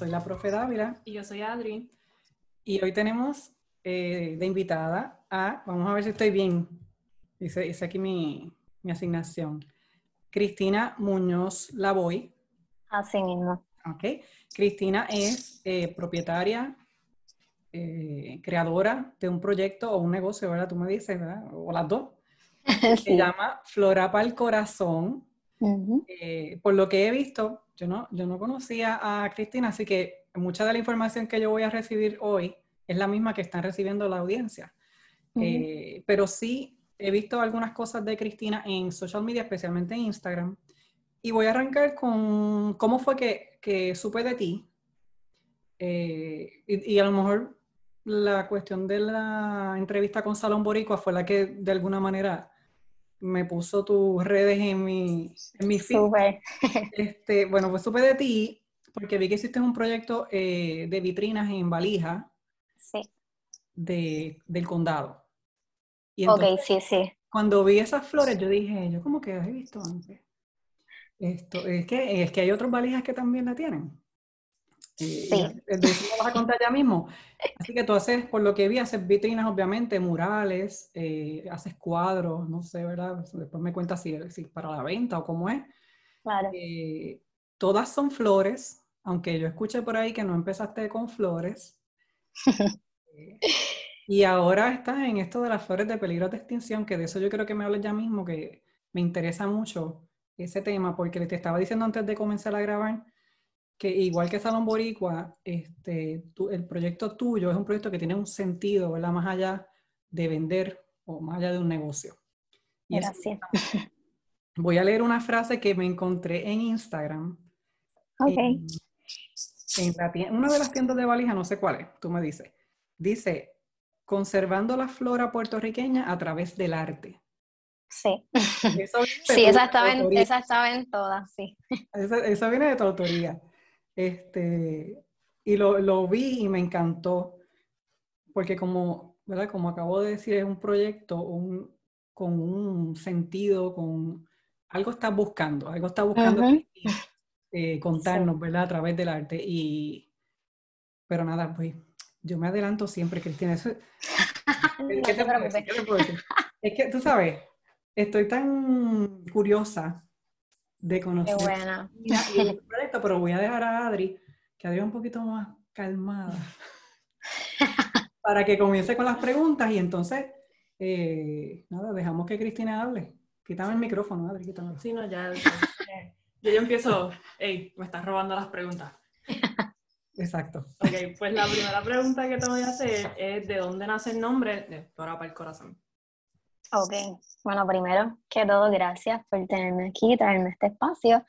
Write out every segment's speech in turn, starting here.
soy la profe Dávila. Y yo soy Adri. Y hoy tenemos eh, de invitada a, vamos a ver si estoy bien, dice, aquí mi, asignación, Cristina Muñoz Lavoy. Así mismo. Ok. Cristina es eh, propietaria, eh, creadora de un proyecto o un negocio, ¿verdad? Tú me dices, ¿verdad? O las dos. Se llama Flora Corazón. por lo que he visto, yo no, yo no conocía a Cristina, así que mucha de la información que yo voy a recibir hoy es la misma que están recibiendo la audiencia. Eh, pero sí he visto algunas cosas de Cristina en social media, especialmente en Instagram. Y voy a arrancar con cómo fue que, que supe de ti. Eh, y, a lo mejor la cuestión de la entrevista con Salón Boricua fue la que de alguna manera me puso tus redes en mi, en mi feed. Este, bueno, pues supe de ti porque vi que hiciste un proyecto eh, de vitrinas en valija sí. de, del condado. Y ok, sí, sí. Cuando vi esas flores, yo dije, yo como que he visto antes. Esto, es, que, es que hay otros valijas que también la tienen. Eh, sí. De eso lo vas a contar ya mismo. Así que tú haces, por lo que vi, haces vitrinas, obviamente, murales, eh, haces cuadros, no sé, ¿verdad? Después me cuentas si, es para la venta o cómo es. Claro. Eh, todas son flores, aunque yo escuché por ahí que no empezaste con flores. y ahora estás en esto de las flores de peligro de extinción, que de eso yo creo que me hables ya mismo, que me interesa mucho ese tema, porque te estaba diciendo antes de comenzar a grabar que igual que Salón Boricua, este, el proyecto tuyo es un proyecto que tiene un sentido, ¿verdad? Más allá de vender o más allá de un negocio. Gracias. voy a leer una frase que me encontré en Instagram. Ok. En, una de las tiendas de valija, no sé cuál es, tú me dices. Dice, conservando la flora puertorriqueña a través del arte. Sí. sí, esa estaba, en, esa estaba, en, todas, sí. Esa, esa, viene de tu autoría. Este, y lo, lo, vi y me encantó, porque como, ¿verdad? como acabo de decir, es un proyecto un, con un sentido, con algo está buscando, algo está buscando eh, contarnos, ¿verdad? A través del arte. Y, pero nada, pues yo me adelanto siempre, Cristina. Eso, ¿qué, te Es que, tú sabes, estoy tan curiosa de conocer. Qué buena. pero voy a dejar a Adri, que Adri es un poquito más calmada, para que comience con las preguntas y entonces, eh, nada, dejamos que Cristina hable. Quítame el micrófono, Adri, quítame. Sí, no, ya. yo, yo empiezo, hey, me estás robando las preguntas. Exacto. Ok, pues la primera pregunta que te voy a hacer es, ¿de dónde nace el nombre de Flora para el Corazón? Ok, bueno, primero que todo, gracias por tenerme aquí, traerme este espacio.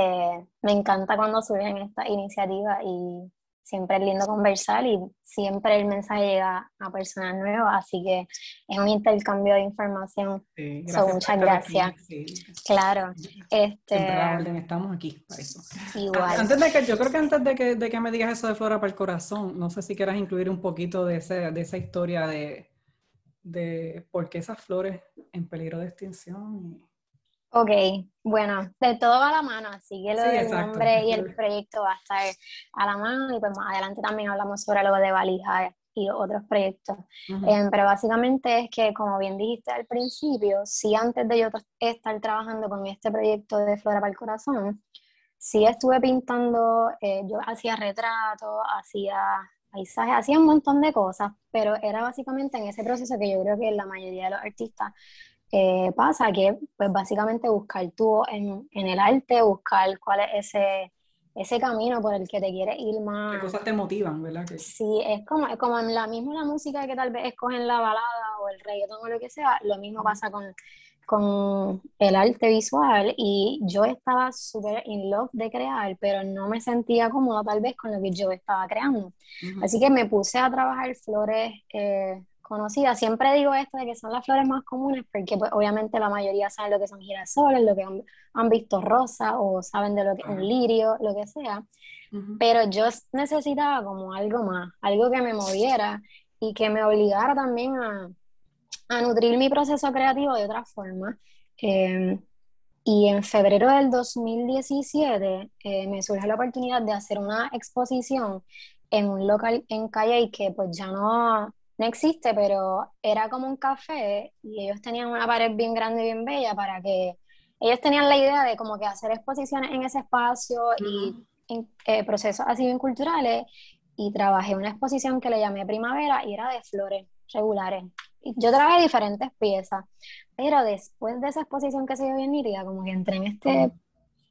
Eh, me encanta cuando surgen estas iniciativas y siempre es lindo conversar y siempre el mensaje llega a personas nuevas, así que es un intercambio de información. Sí, muchas gracias. Claro. Este, estamos aquí para eso. Igual. Antes de que, yo creo que antes de que, de que me digas eso de Flora para el Corazón, no sé si quieras incluir un poquito de, ese, de esa historia de de por qué esas flores en peligro de extinción. Ok, bueno, de todo va a la mano, así que lo del nombre y el proyecto va a estar a la mano y pues más adelante también hablamos sobre lo de valija y otros proyectos. Em, pero básicamente es que, como bien dijiste al principio, si antes de yo estar trabajando con este proyecto de Flora para el Corazón, sí estuve pintando, eh, yo hacía retratos, hacía paisajes, hacía un montón de cosas, pero era básicamente en ese proceso que yo creo que la mayoría de los artistas eh, pasa, que pues básicamente buscar tú en, en, el arte, buscar cuál es ese, ese camino por el que te quieres ir más. ¿Qué cosas te motivan, verdad? Sí, es como, es como en la misma la música que tal vez escogen la balada o el reggaetón o lo que sea, lo mismo pasa con con el arte visual y yo estaba súper in love de crear, pero no me sentía cómoda tal vez con lo que yo estaba creando. Así que me puse a trabajar flores eh, conocidas. Siempre digo esto de que son las flores más comunes porque pues, obviamente la mayoría saben lo que son girasoles, lo que han, visto rosa o saben de lo que es un lirio, lo que sea. Pero yo necesitaba como algo más, algo que me moviera y que me obligara también a a nutrir mi proceso creativo de otra forma. Em, Y en febrero del 2017 eh, me surge la oportunidad de hacer una exposición en un local en Calle que pues ya no, no existe, pero era como un café y ellos tenían una pared bien grande y bien bella para que ellos tenían la idea de como que hacer exposiciones en ese espacio y en, eh, procesos así bien culturales. Y trabajé una exposición que le llamé Primavera y era de flores regulares. Yo trabajé diferentes piezas, pero después de esa exposición que se dio bien nítida, como que entré en este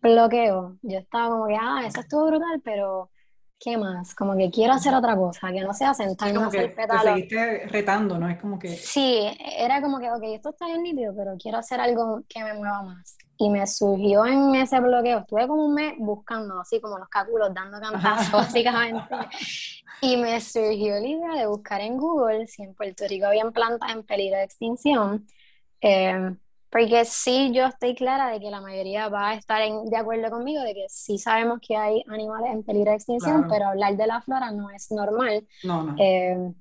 bloqueo, yo estaba como que, ah, eso estuvo brutal, pero ¿qué más? Como que quiero hacer otra cosa, que no sea sentarme como a hacer que Te seguiste retando, ¿no? Es como que... Sí, era como que, ok, esto está bien nítido, pero quiero hacer algo que me mueva más. Y me surgió en ese bloqueo, estuve como un mes buscando, así como los cáculos, dando cantazos, básicamente. Y me surgió la idea de buscar en Google si en Puerto Rico habían plantas en peligro de extinción. Eh, porque sí, yo estoy clara de que la mayoría va a estar de acuerdo conmigo de que sí sabemos que hay animales en peligro de extinción, pero hablar de la flora no es normal. No, no. Eh,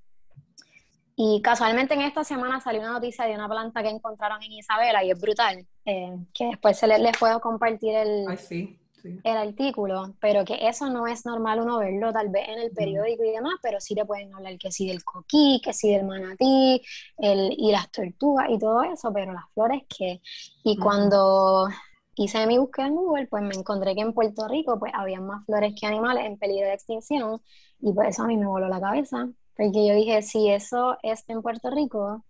y casualmente en esta semana salió una noticia de una planta que encontraron en Isabela y es brutal, eh, que después se les, puedo compartir el, Ay, sí el artículo, pero que eso no es normal uno verlo tal vez en el periódico y demás, pero sí le pueden hablar que sí del coquí, que sí del manatí, el, y las tortugas y todo eso, pero las flores que... Y cuando hice mi búsqueda en Google, pues me encontré que en Puerto Rico pues había más flores que animales en peligro de extinción y por eso a mí me voló la cabeza, porque yo dije, si eso es en Puerto Rico,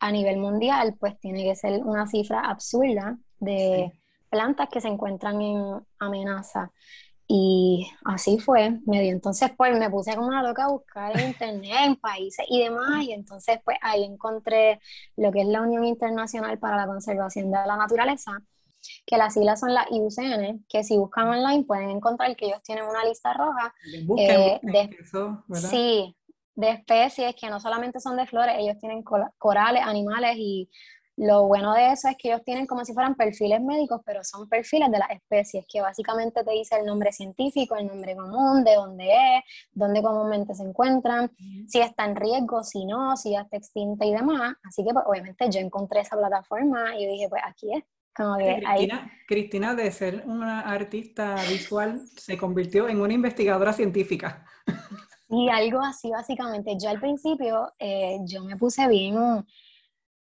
a nivel mundial, pues tiene que ser una cifra absurda de plantas que se encuentran en amenaza. Y así fue, me dio. Entonces, pues me puse como una loca a buscar en internet, en países y demás. Y entonces, pues ahí encontré lo que es la Unión Internacional para la Conservación de la Naturaleza, que las siglas son la IUCN, que si buscan online pueden encontrar que ellos tienen una lista roja eh, de, sí, de especies que no solamente son de flores, ellos tienen corales, animales y lo bueno de eso es que ellos tienen como si fueran perfiles médicos, pero son perfiles de las especies, que básicamente te dice el nombre científico, el nombre común, de dónde es, dónde comúnmente se encuentran, si está en riesgo, si no, si ya está extinta y demás. Así que pues, obviamente yo encontré esa plataforma y dije, pues aquí es. Como que Cristina, Cristina, de ser una artista visual, se convirtió en una investigadora científica. Y algo así, básicamente. Yo al principio, eh, yo me puse bien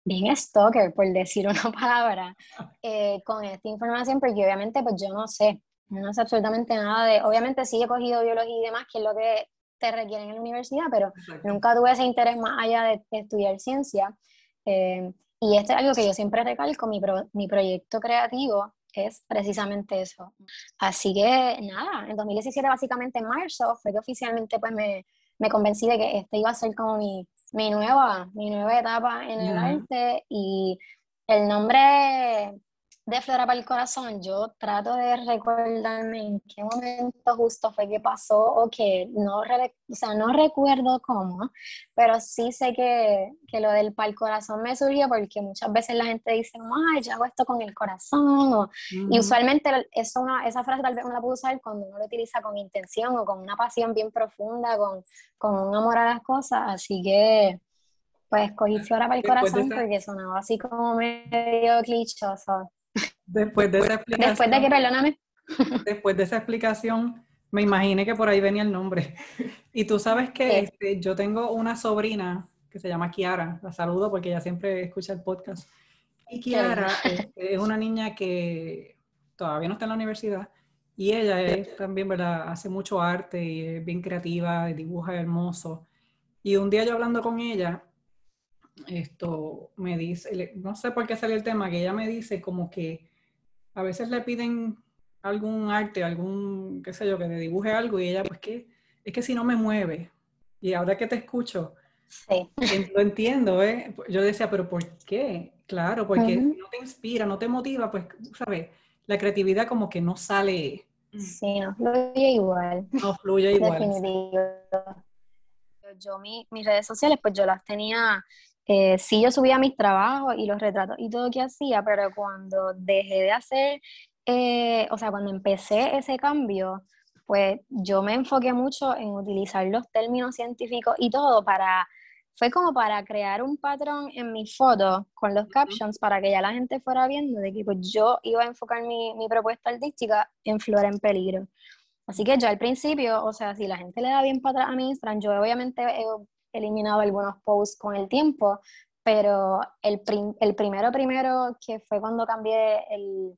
bien stalker, por decir una palabra, eh, con esta información, porque obviamente pues yo no sé, no sé absolutamente nada de, obviamente sí he cogido biología y demás, que es lo que te requieren en la universidad, pero nunca tuve ese interés más allá de, estudiar ciencia. Eh, y esto es algo que yo siempre recalco, mi, mi proyecto creativo es precisamente eso. Así que nada, en 2017 básicamente en marzo fue que oficialmente pues me, me convencí de que este iba a ser como mi, mi nueva, mi nueva etapa en el arte y el nombre de Flora para el Corazón, yo trato de recordarme en qué momento justo fue que pasó o que no, o sea, no recuerdo cómo, pero sí sé que, que lo del para el corazón me surgió porque muchas veces la gente dice, ay, yo hago esto con el corazón, y usualmente eso una, esa frase tal vez uno la puede usar cuando uno lo utiliza con intención o con una pasión bien profunda, con, con un amor a las cosas, así que pues escogí Flora para el corazón porque sonaba así como medio clichoso. Después de esa explicación. Después de que, perdóname. Después de esa explicación, me imaginé que por ahí venía el nombre. Y tú sabes que este, yo tengo una sobrina que se llama Kiara. La saludo porque ella siempre escucha el podcast. Y Kiara este, es una niña que todavía no está en la universidad. Y ella es también, ¿verdad? Hace mucho arte y es bien creativa, dibuja hermoso. Y un día yo hablando con ella, esto me dice, no sé por qué salió el tema, que ella me dice como que a veces le piden algún arte, algún, qué sé yo, que le dibuje algo y ella, pues que, es que si no me mueve. Y ahora que te escucho, sí. lo entiendo, ¿eh? Yo decía, pero ¿por qué? Claro, porque si no te inspira, no te motiva, pues, ¿sabes? La creatividad como que no sale. Sí, no fluye igual. No fluye igual. Yo, mis redes sociales, pues yo las tenía eh, sí yo subía mis trabajos y los retratos y todo que hacía, pero cuando dejé de hacer, eh, o sea, cuando empecé ese cambio, pues yo me enfoqué mucho en utilizar los términos científicos y todo para fue como para crear un patrón en mi foto con los captions para que ya la gente fuera viendo de que pues, yo iba a enfocar mi, mi propuesta artística en Flora en Peligro. Así que yo al principio, o sea, si la gente le da bien para atrás a mi Instagram, yo obviamente he eliminado algunos posts con el tiempo, pero el, el primero primero que fue cuando cambié el,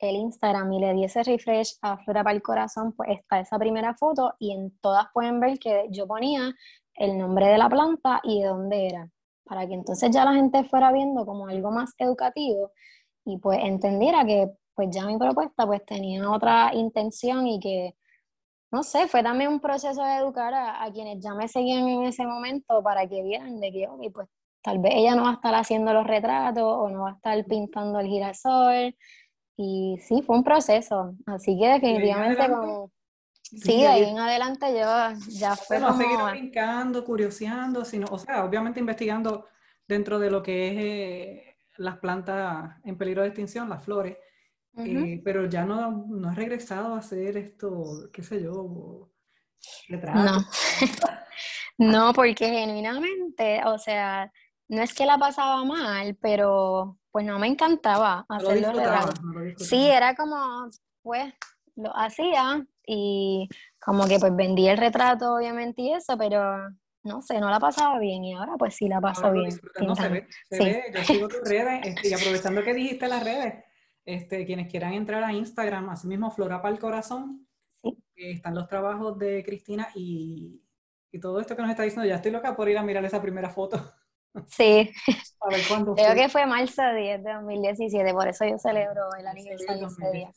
el Instagram y le di ese refresh a Flora para el Corazón, pues está esa primera foto y en todas pueden ver que yo ponía el nombre de la planta y de dónde era, para que entonces ya la gente fuera viendo como algo más educativo y pues entendiera que pues ya mi propuesta pues tenía otra intención y que, no sé, fue también un proceso de educar a, quienes ya me seguían en ese momento para que vieran de que, pues tal vez ella no va a estar haciendo los retratos o no va a estar pintando el girasol. Y sí, fue un proceso. Así que definitivamente como... Sí, de ahí en adelante yo ya fue no, como... seguir brincando, curioseando, sino, o sea, obviamente investigando dentro de lo que es eh, las plantas en peligro de extinción, las flores, eh, pero ya no, no has regresado a hacer esto, qué sé yo, No. no, porque genuinamente, o sea, no es que la pasaba mal, pero pues no me encantaba hacer los retratos. sí, era como, pues, lo hacía y como que pues vendí el retrato, obviamente, y eso, pero no sé, no la pasaba bien y ahora pues sí la paso bien. No, se ve, se ve, yo sigo tus redes este, y aprovechando que dijiste las redes, este, quienes quieran entrar a Instagram, así mismo Flora para el Corazón, están los trabajos de Cristina y, todo esto que nos está diciendo, ya estoy loca por ir a mirar esa primera foto. Sí, a ver cuándo creo que fue marzo 10 de 2017, por eso yo celebro el aniversario de día.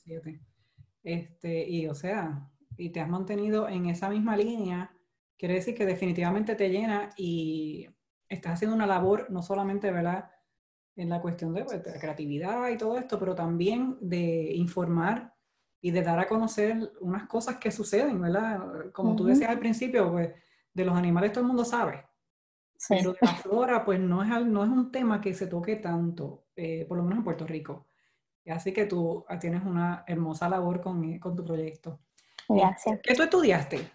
Este, y o sea, y te has mantenido en esa misma línea, quiere decir que definitivamente te llena y estás haciendo una labor no solamente, ¿verdad? En la cuestión pues, de, creatividad y todo esto, pero también de informar y de dar a conocer unas cosas que suceden, ¿verdad? Como tú decías al principio, pues de los animales todo el mundo sabe, pero de la flora, pues no es, no es un tema que se toque tanto, eh, por lo menos en Puerto Rico. Así que tú ah, tienes una hermosa labor con, eh, con tu proyecto. Gracias. ¿Qué tú estudiaste?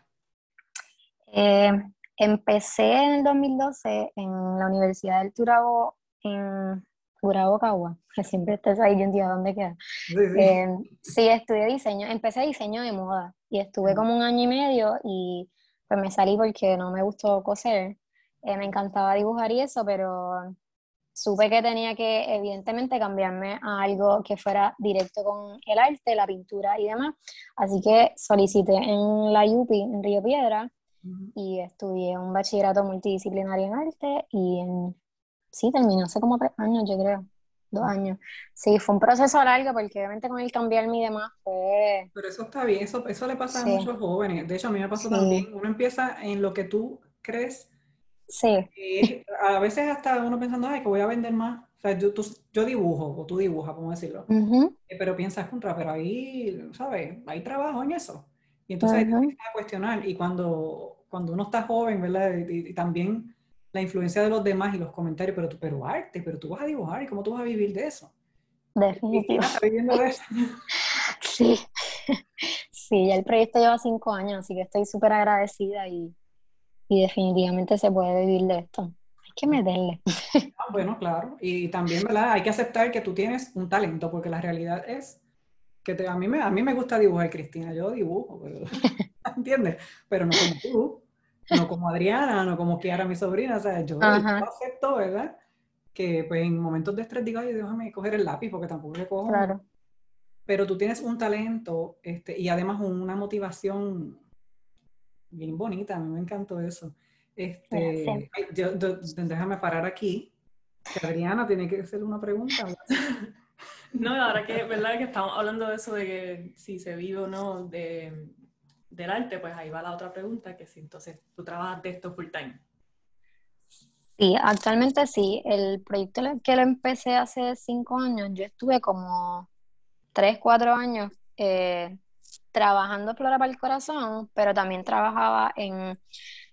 Eh, empecé en el 2012 en la Universidad del Turabo en Curabo Cagua, que siempre estás ahí, yo entiendo dónde queda. Em, sí, estudié diseño, empecé diseño de moda y estuve como un año y medio y pues me salí porque no me gustó coser. Eh, me encantaba dibujar y eso, pero supe que tenía que evidentemente cambiarme a algo que fuera directo con el arte, la pintura y demás. Así que solicité en la UPI, en Río Piedra, y estudié un bachillerato multidisciplinario en arte y en sí, terminó hace como tres años, yo creo. Dos años. Sí, fue un proceso largo porque obviamente con el cambiarme y demás fue... Pero eso está bien, eso, eso le pasa a muchos jóvenes. De hecho, a mí me pasó también. Uno empieza en lo que tú crees. Sí. a veces hasta uno pensando, ay, que voy a vender más. O sea, yo, yo dibujo, o tú dibujas, ¿cómo decirlo? Eh, pero piensas contra, pero ahí, ¿sabes? Hay trabajo en eso. Y entonces uh -huh. a cuestionar. Y cuando, cuando uno está joven, ¿verdad? y también la influencia de los demás y los comentarios, pero tú, pero arte, pero tú vas a dibujar y cómo tú vas a vivir de eso. Definitivamente. sí. Sí, ya el proyecto lleva cinco años, así que estoy súper agradecida y, y, definitivamente se puede vivir de esto. Hay que meterle. Ah, bueno, claro. Y también, ¿verdad? Hay que aceptar que tú tienes un talento, porque la realidad es que te, a, mí me, a mí me gusta dibujar, Cristina. Yo dibujo, pero, ¿entiendes? Pero no como tú no como Adriana, no como Kiara, mi sobrina, o sea, yo, acepto, ¿verdad? Que pues en momentos de estrés digo, ay, déjame coger el lápiz porque tampoco le cojo. Claro. Pero tú tienes un talento este, y además una motivación bien bonita, a mí me encantó eso. Este, yo, déjame parar aquí. Adriana tiene que hacerle una pregunta. No, ahora que, ¿verdad? Que estamos hablando de eso de que si se vive o no de, del arte, pues ahí va la otra pregunta, que si entonces tú trabajas de esto full time. Sí, actualmente sí. El proyecto que lo empecé hace cinco años, yo estuve como tres, cuatro años eh, trabajando Flora para el Corazón, pero también trabajaba en,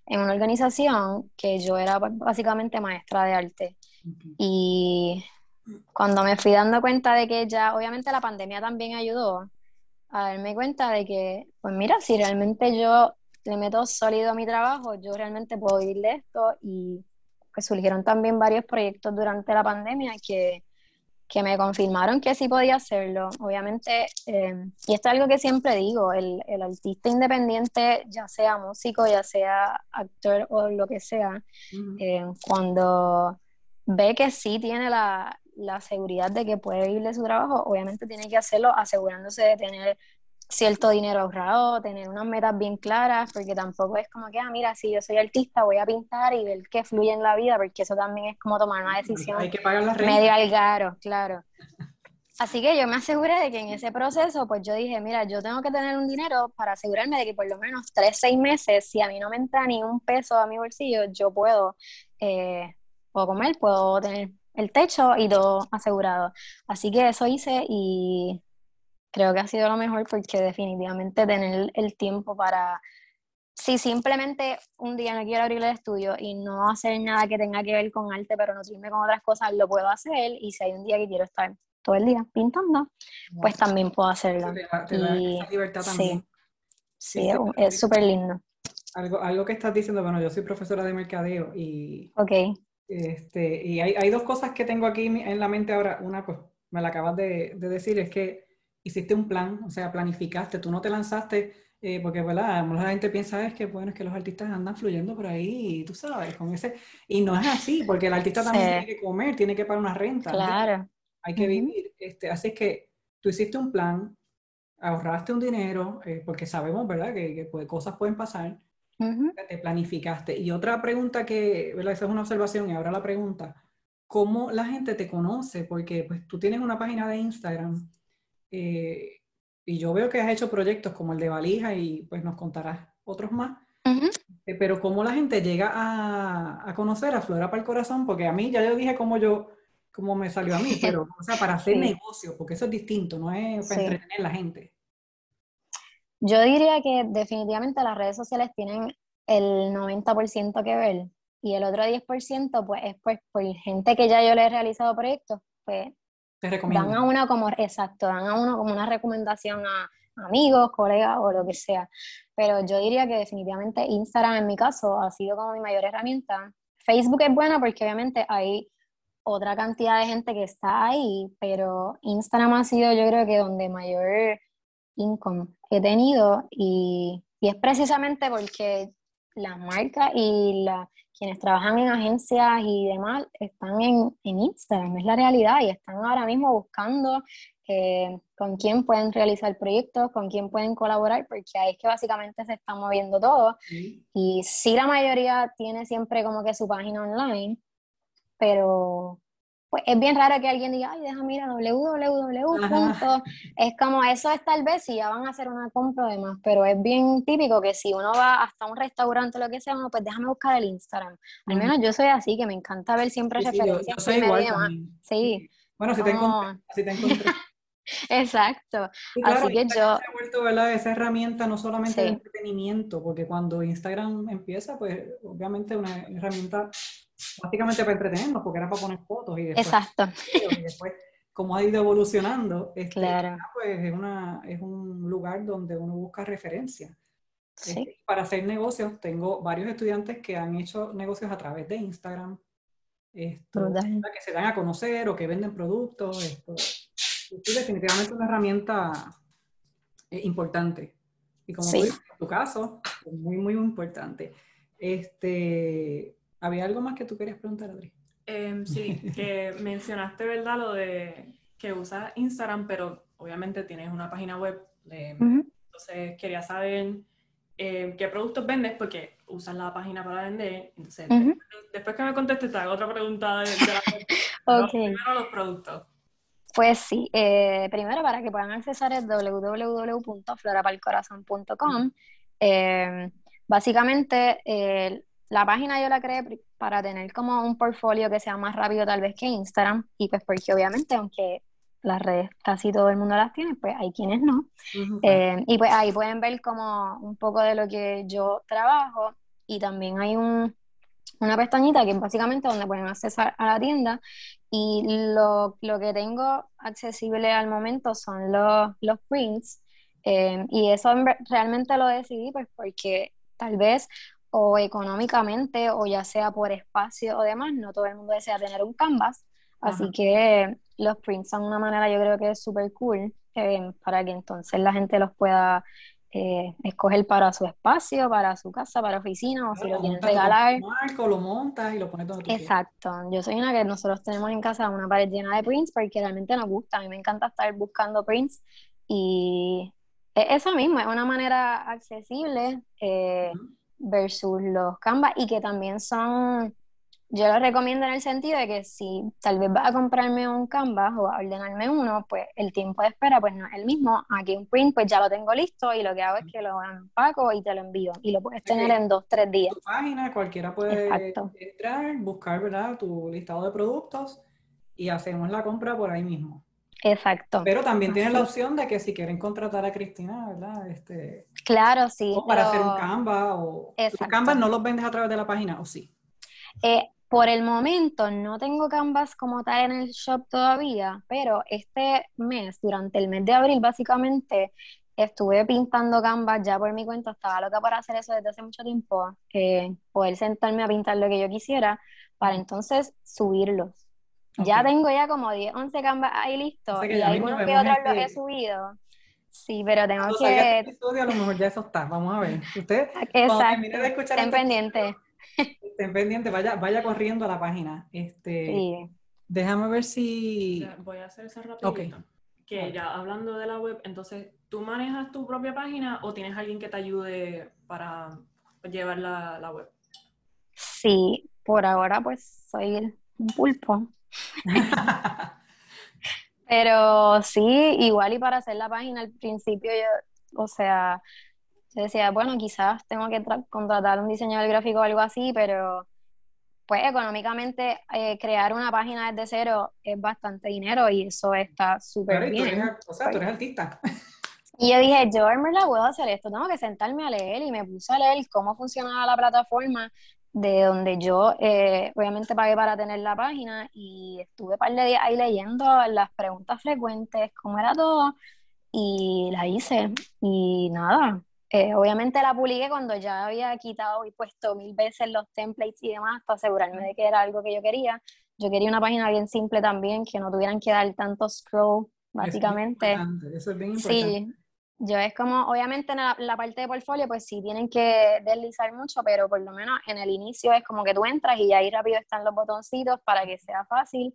en, una organización que yo era básicamente maestra de arte. Y cuando me fui dando cuenta de que ya, obviamente la pandemia también ayudó, a darme cuenta de que, pues mira, si realmente yo le meto sólido a mi trabajo, yo realmente puedo vivir de esto y pues surgieron también varios proyectos durante la pandemia que, que me confirmaron que sí podía hacerlo. Obviamente, em, y esto es algo que siempre digo, el, el, artista independiente, ya sea músico, ya sea actor o lo que sea, em, cuando ve que sí tiene la, la seguridad de que puede vivir de su trabajo, obviamente tiene que hacerlo asegurándose de tener cierto dinero ahorrado, tener unas metas bien claras, porque tampoco es como que, ah, mira, si yo soy artista, voy a pintar y ver qué fluye en la vida, porque eso también es como tomar una decisión Hay que pagar la medio al claro. Así que yo me aseguré de que en ese proceso, pues yo dije, mira, yo tengo que tener un dinero para asegurarme de que por lo menos tres, seis meses, si a mí no me entra ni un peso a mi bolsillo, yo puedo, eh, puedo comer, puedo tener el techo y todo asegurado. Así que eso hice y creo que ha sido lo mejor porque definitivamente tener el tiempo para, si simplemente un día no quiero abrir el estudio y no hacer nada que tenga que ver con arte, pero no irme con otras cosas, lo puedo hacer. Y si hay un día que quiero estar todo el día pintando, pues también puedo hacerlo. y, libertad también. Sí, es súper lindo. Algo, algo que estás diciendo, bueno, yo soy profesora de mercadeo y, okay. Este, y hay, hay, dos cosas que tengo aquí en la mente ahora. Una, pues me la acabas de, de decir, es que hiciste un plan, o sea, planificaste, tú no te lanzaste, eh, porque ¿verdad? la gente piensa es que, bueno, es que los artistas andan fluyendo por ahí, y tú sabes, con ese, y no es así, porque el artista también tiene que comer, tiene que pagar una renta, claro. hay que vivir, este, así es que tú hiciste un plan, ahorraste un dinero, eh, porque sabemos, ¿verdad?, que, que cosas pueden pasar, te planificaste. Y otra pregunta que, ¿verdad? Esa es una observación y ahora la pregunta, ¿cómo la gente te conoce? Porque pues tú tienes una página de Instagram eh, y yo veo que has hecho proyectos como el de Valija y pues nos contarás otros más. Eh, pero cómo la gente llega a, a, conocer a Flora para el Corazón, porque a mí ya yo dije cómo yo, cómo me salió a mí, pero o sea, para hacer negocio, porque eso es distinto, no es para entretener a la gente. Yo diría que definitivamente las redes sociales tienen el 90% que ver y el otro 10% pues es pues por gente que ya yo le he realizado proyectos, pues Dan a una como, exacto, dan a uno como una recomendación a amigos, colegas o lo que sea. Pero yo diría que definitivamente Instagram en mi caso ha sido como mi mayor herramienta. Facebook es buena porque obviamente hay otra cantidad de gente que está ahí, pero Instagram ha sido yo creo que donde mayor income he tenido y, y es precisamente porque las marcas y la, quienes trabajan en agencias y demás están en, en Instagram, es la realidad, y están ahora mismo buscando eh, con quién pueden realizar proyectos, con quién pueden colaborar, porque ahí es que básicamente se está moviendo todo. Y sí la mayoría tiene siempre como que su página online, pero pues es bien raro que alguien diga, ay, déjame ir a www. Es como, eso es tal vez si ya van a hacer una compra de más, pero es bien típico que si uno va hasta un restaurante o lo que sea, uno pues déjame buscar el Instagram. Al menos yo soy así, que me encanta ver siempre referencias. Sí, sí. Bueno, si te encontré. Si te encontré. Exacto. Así que yo... Se ha vuelto ¿verdad? esa herramienta no solamente de entretenimiento, porque cuando Instagram empieza, pues obviamente una herramienta básicamente para entretenernos, porque era para poner fotos y después, Exacto. Y después como ha ido evolucionando, este, claro. pues es, una, es un lugar donde uno busca referencia. Este, para hacer negocios, tengo varios estudiantes que han hecho negocios a través de Instagram, esto, que se dan a conocer o que venden productos. Esto. Es definitivamente una herramienta eh, importante. Y como tú dices, en tu caso, muy, muy importante. Este, ¿Había algo más que tú querías preguntar, Adri? Em, sí, que mencionaste, ¿verdad? Lo de que usas Instagram, pero obviamente tienes una página web. Entonces, quería saber em, qué productos vendes, porque usas la página para vender. Entonces, después, que me contestes, te hago otra pregunta de, la web. Primero los productos. Pues sí, eh, primero para que puedan accesar es www.florapalcorazon.com. Eh, básicamente, eh, la página yo la creé para tener como un portfolio que sea más rápido tal vez que Instagram y pues porque obviamente aunque las redes casi todo el mundo las tiene, pues hay quienes no. Eh, y pues ahí pueden ver como un poco de lo que yo trabajo y también hay un, una pestañita que es básicamente donde pueden accesar a la tienda y lo, lo que tengo accesible al momento son los, los prints eh, y eso realmente lo decidí pues porque tal vez o económicamente o ya sea por espacio o demás, no todo el mundo desea tener un canvas, así que los prints son una manera yo creo que es súper cool eh, para que entonces la gente los pueda eh, escoger para su espacio, para su casa, para oficina, o si lo quieren regalar. lo montas y lo pones donde Exacto. Yo soy una que nosotros tenemos en casa una pared llena de prints porque realmente nos gusta. A mí me encanta estar buscando prints y eso mismo, es una manera accesible eh, versus los Canvas y que también son, yo lo recomiendo en el sentido de que si tal vez vas a comprarme un Canvas o a ordenarme uno, pues el tiempo de espera pues no es el mismo. Aquí un print pues ya lo tengo listo y lo que hago es que lo empaco y te lo envío y lo puedes tener en dos, tres días. Tu página, cualquiera puede entrar, buscar ¿verdad? tu listado de productos y hacemos la compra por ahí mismo. Exacto. Pero también tiene la opción de que si quieren contratar a Cristina, ¿verdad? Este, claro, sí. O para hacer un Canva o... Exacto. Canvas no los vendes a través de la página, ¿o sí? Eh, por el momento no tengo Canvas como tal en el shop todavía, pero este mes, durante el mes de abril, básicamente estuve pintando Canvas ya por mi cuenta, estaba loca para hacer eso desde hace mucho tiempo, eh, poder sentarme a pintar lo que yo quisiera para entonces subirlos. Ya tengo ya como 10, 11 canvas ahí listo. y algunos que otros los he subido. Sí, pero tengo que... Este estudio, a lo mejor ya eso está. Vamos a ver. Usted, Exacto. Estén este pendientes. Estén pendientes. Vaya, vaya corriendo a la página. Este, sí. Déjame ver si... Voy a hacer esa rapidito. Que ya hablando de la web, entonces, ¿tú manejas tu propia página o tienes alguien que te ayude para llevar la, la web? Sí, por ahora pues soy un pulpo. Pero sí, igual y para hacer la página al principio yo, o sea, yo decía, bueno, quizás tengo que contratar un diseñador gráfico o algo así, pero pues económicamente eh, crear una página desde cero es bastante dinero y eso está súper bien. o sea, tú eres artista. Y yo dije, yo en la puedo hacer esto, tengo que sentarme a leer y me puse a leer cómo funcionaba la plataforma de donde yo eh, obviamente pagué para tener la página y estuve un par de días ahí leyendo las preguntas frecuentes, cómo era todo, y la hice. Y nada, eh, obviamente la publiqué cuando ya había quitado y puesto mil veces los templates y demás para asegurarme de que era algo que yo quería. Yo quería una página bien simple también, que no tuvieran que dar tanto scroll, básicamente. Eso es bien importante. Sí, yo es como, obviamente en la, parte de portfolio, pues sí tienen que deslizar mucho, pero por lo menos en el inicio es como que tú entras y ahí rápido están los botoncitos para que sea fácil.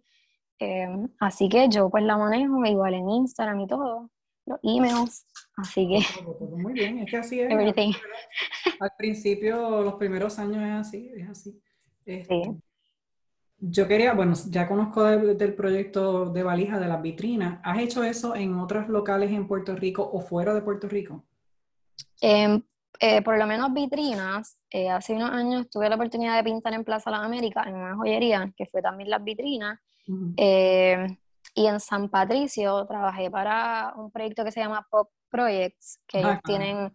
Em, así que yo pues la manejo igual en Instagram y todo, los emails, así que... Muy bien, es que así es. Al principio, los primeros años es así, es así. sí. Este, yo quería, bueno, ya conozco del proyecto de valija de las vitrinas. ¿Has hecho eso en otros locales en Puerto Rico o fuera de Puerto Rico? Eh, eh, por lo menos vitrinas. Eh, hace unos años tuve la oportunidad de pintar en Plaza Las Américas, en una joyería, que fue también las vitrinas. Y en San Patricio trabajé para un proyecto que se llama Pop Projects, que ellos tienen,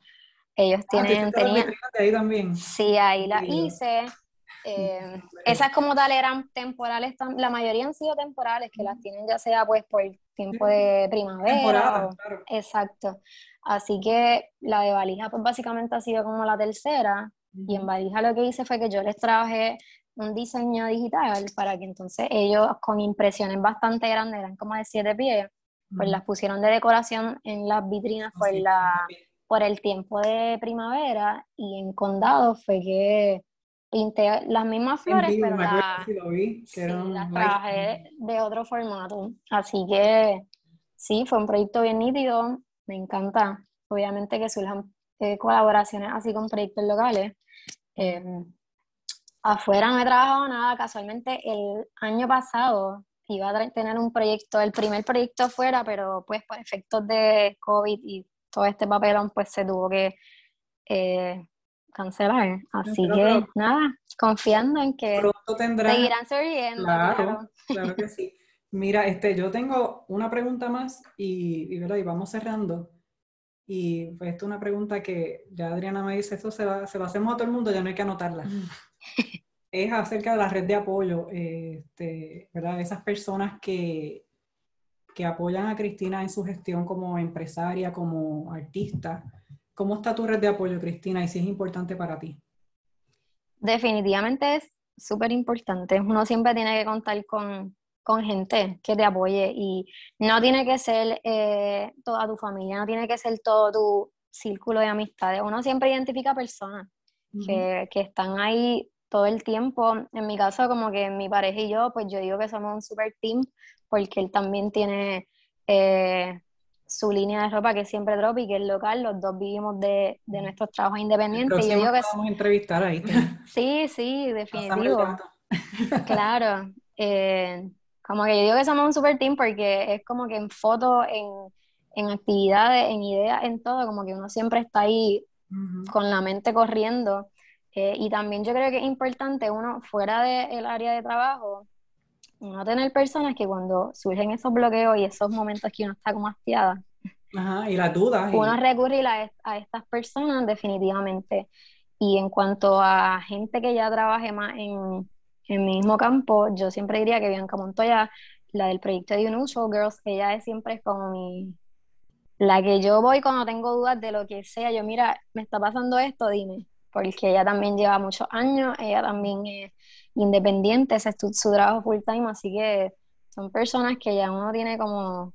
ellos ah, tienen, tenían, ahí también. Sí, ahí la hice. Eh, esas como tal eran temporales, la mayoría han sido temporales, que las tienen ya sea pues por tiempo de primavera. Exacto. Así que la de valija pues básicamente ha sido como la tercera. Y en valija lo que hice fue que yo les traje un diseño digital para que entonces ellos con impresiones bastante grandes, eran como de siete pies, pues las pusieron de decoración en las vitrinas por, la, por el tiempo de primavera y en condado fue que pinté las mismas flores, pero las trabajé de otro formato. Así que sí, fue un proyecto bien nítido, me encanta. Obviamente que surjan eh, colaboraciones así con proyectos locales. Em, afuera no he trabajado nada, casualmente el año pasado iba a tener un proyecto, el primer proyecto fuera, pero pues por efectos de COVID y todo este papelón, pues se tuvo que eh, cancelar. Así que nada, confiando en que pronto seguirán sonriendo. Claro, claro, que sí. Mira, este, yo tengo una pregunta más y, y, y vamos cerrando. Y pues esta es una pregunta que ya Adriana me dice, esto se, va, se lo hacemos a todo el mundo, ya no hay que anotarla. es acerca de la red de apoyo, este, ¿verdad? Esas personas que, que apoyan a Cristina en su gestión como empresaria, como artista ¿Cómo está tu red de apoyo, Cristina, y si es importante para ti? definitivamente es súper importante. Uno siempre tiene que contar con, gente que te apoye y no tiene que ser eh, toda tu familia, no tiene que ser todo tu círculo de amistades. Uno siempre identifica personas que, que, están ahí todo el tiempo. En mi caso, como que mi pareja y yo, pues yo digo que somos un super team porque él también tiene eh, su línea de ropa que siempre drop y que es local, los dos vivimos de, de nuestros trabajos independientes. Y yo digo que vamos a entrevistar ahí. sí, sí, definitivo. claro. Eh, como que yo digo que somos un super team porque es como que en fotos, en, en actividades, en ideas, en todo, como que uno siempre está ahí con la mente corriendo. Eh, y también yo creo que es importante uno fuera del área de trabajo, no tener personas que cuando surgen esos bloqueos y esos momentos que uno está como hastiada, Ajá, y las dudas. Uno recurrir a, a, estas personas definitivamente. Y en cuanto a gente que ya trabaje más en, en el mismo campo, yo siempre diría que Bianca Montoya, la del proyecto de Unusual Girls, ella es siempre como mi... La que yo voy cuando tengo dudas de lo que sea, yo mira, me está pasando esto, dime, porque ella también lleva muchos años, ella también es independiente, ese es su, trabajo full time, así que son personas que ya uno tiene como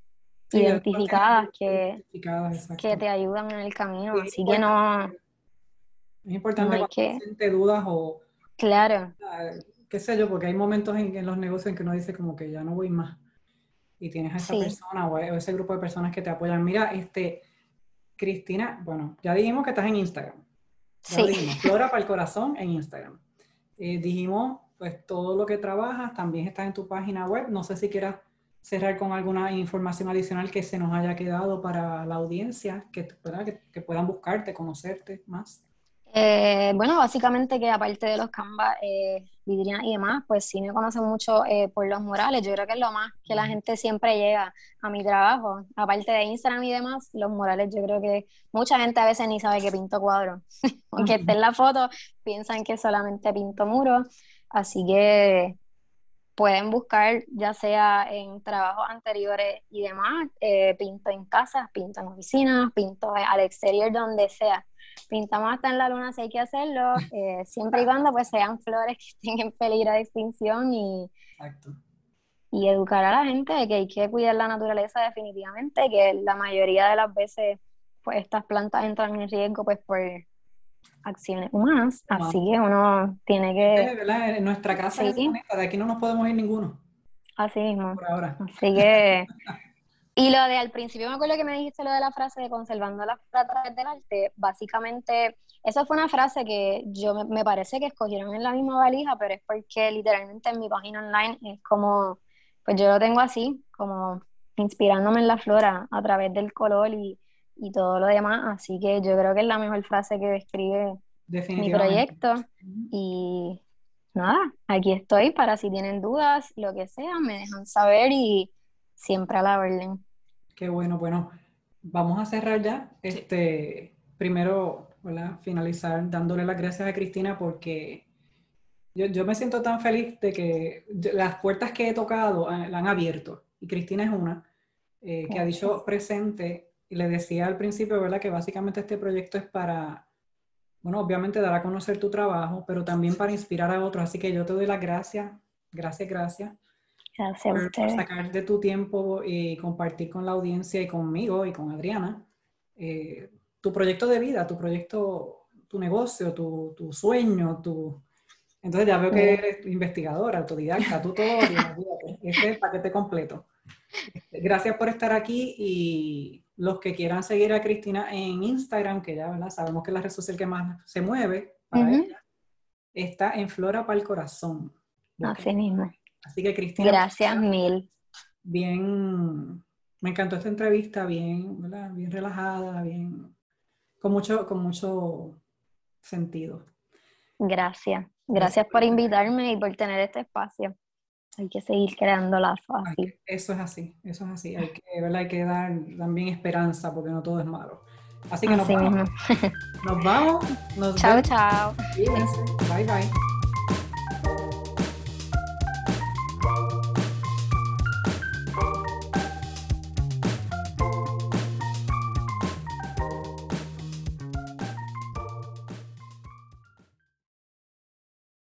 identificadas que, que te ayudan en el camino, así que no... Es importante que siente dudas o... Claro. Qué sé yo, porque hay momentos en, los negocios en que uno dice como que ya no voy más y tienes a esa persona o, ese grupo de personas que te apoyan. Mira, este, Cristina, bueno, ya dijimos que estás en Instagram. Sí. Flora para el corazón en Instagram. Eh, dijimos pues todo lo que trabajas también está en tu página web. No sé si quieras cerrar con alguna información adicional que se nos haya quedado para la audiencia, que, que, puedan buscarte, conocerte más. Eh, bueno, básicamente que aparte de los Canva, eh, vidrinas y demás, pues sí me conocen mucho eh, por los murales. Yo creo que es lo más que la gente siempre llega a mi trabajo. Aparte de Instagram y demás, los murales yo creo que mucha gente a veces ni sabe que pinto cuadros. Aunque esté en la foto, piensan que solamente pinto muros. Así que pueden buscar ya sea en trabajos anteriores y demás, eh, pinto en casas, pinto en oficinas, pinto al exterior, donde sea. Pintamos hasta en la luna si hay que hacerlo, eh, siempre y cuando pues sean flores que estén en peligro de extinción y, y educar a la gente de que hay que cuidar la naturaleza definitivamente, que la mayoría de las veces pues estas plantas entran en riesgo pues por acciones humanas, así que uno tiene que... En nuestra casa de aquí no nos podemos ir ninguno. Así mismo. Por ahora. Así que... y lo de al principio me acuerdo que me dijiste lo de la frase de conservando las plata del arte, básicamente, esa fue una frase que yo me, parece que escogieron en la misma valija, pero es porque literalmente en mi página online es como, pues yo lo tengo así, como inspirándome en la flora a través del color y y todo lo demás. Así que yo creo que es la mejor frase que describe mi proyecto. Y nada, aquí estoy para si tienen dudas, lo que sea, me dejan saber y siempre a la orden. Qué bueno, bueno, vamos a cerrar ya. Este, primero, finalizar dándole las gracias a Cristina porque yo, yo, me siento tan feliz de que las puertas que he tocado ah, la han abierto y Cristina es una eh, que ha dicho presente y le decía al principio, ¿verdad? Que básicamente este proyecto es para, bueno, obviamente dar a conocer tu trabajo, pero también para inspirar a otros. Así que yo te doy las gracias, gracias, gracias. Gracias por, sacar de tu tiempo y compartir con la audiencia y conmigo y con Adriana eh, tu proyecto de vida, tu proyecto, tu negocio, tu, tu sueño, tu... Entonces ya veo que eres investigadora, autodidacta, tú todo, este es el paquete completo. Gracias por estar aquí y los que quieran seguir a Cristina en Instagram, que ya ¿verdad? sabemos que es la red social que más se mueve para ella, está en Flora para el Corazón. Así mismo. Así que Cristina. Gracias mil. Bien, me encantó esta entrevista, bien, ¿verdad? bien relajada, bien, con mucho, con mucho sentido. Gracias. Gracias por invitarme y por tener este espacio hay que seguir creando lazos así. Eso es así, eso es así. Hay que, hay que dar también esperanza porque no todo es malo. Así que nos vamos. Nos vamos. chao, chao. Bye, bye.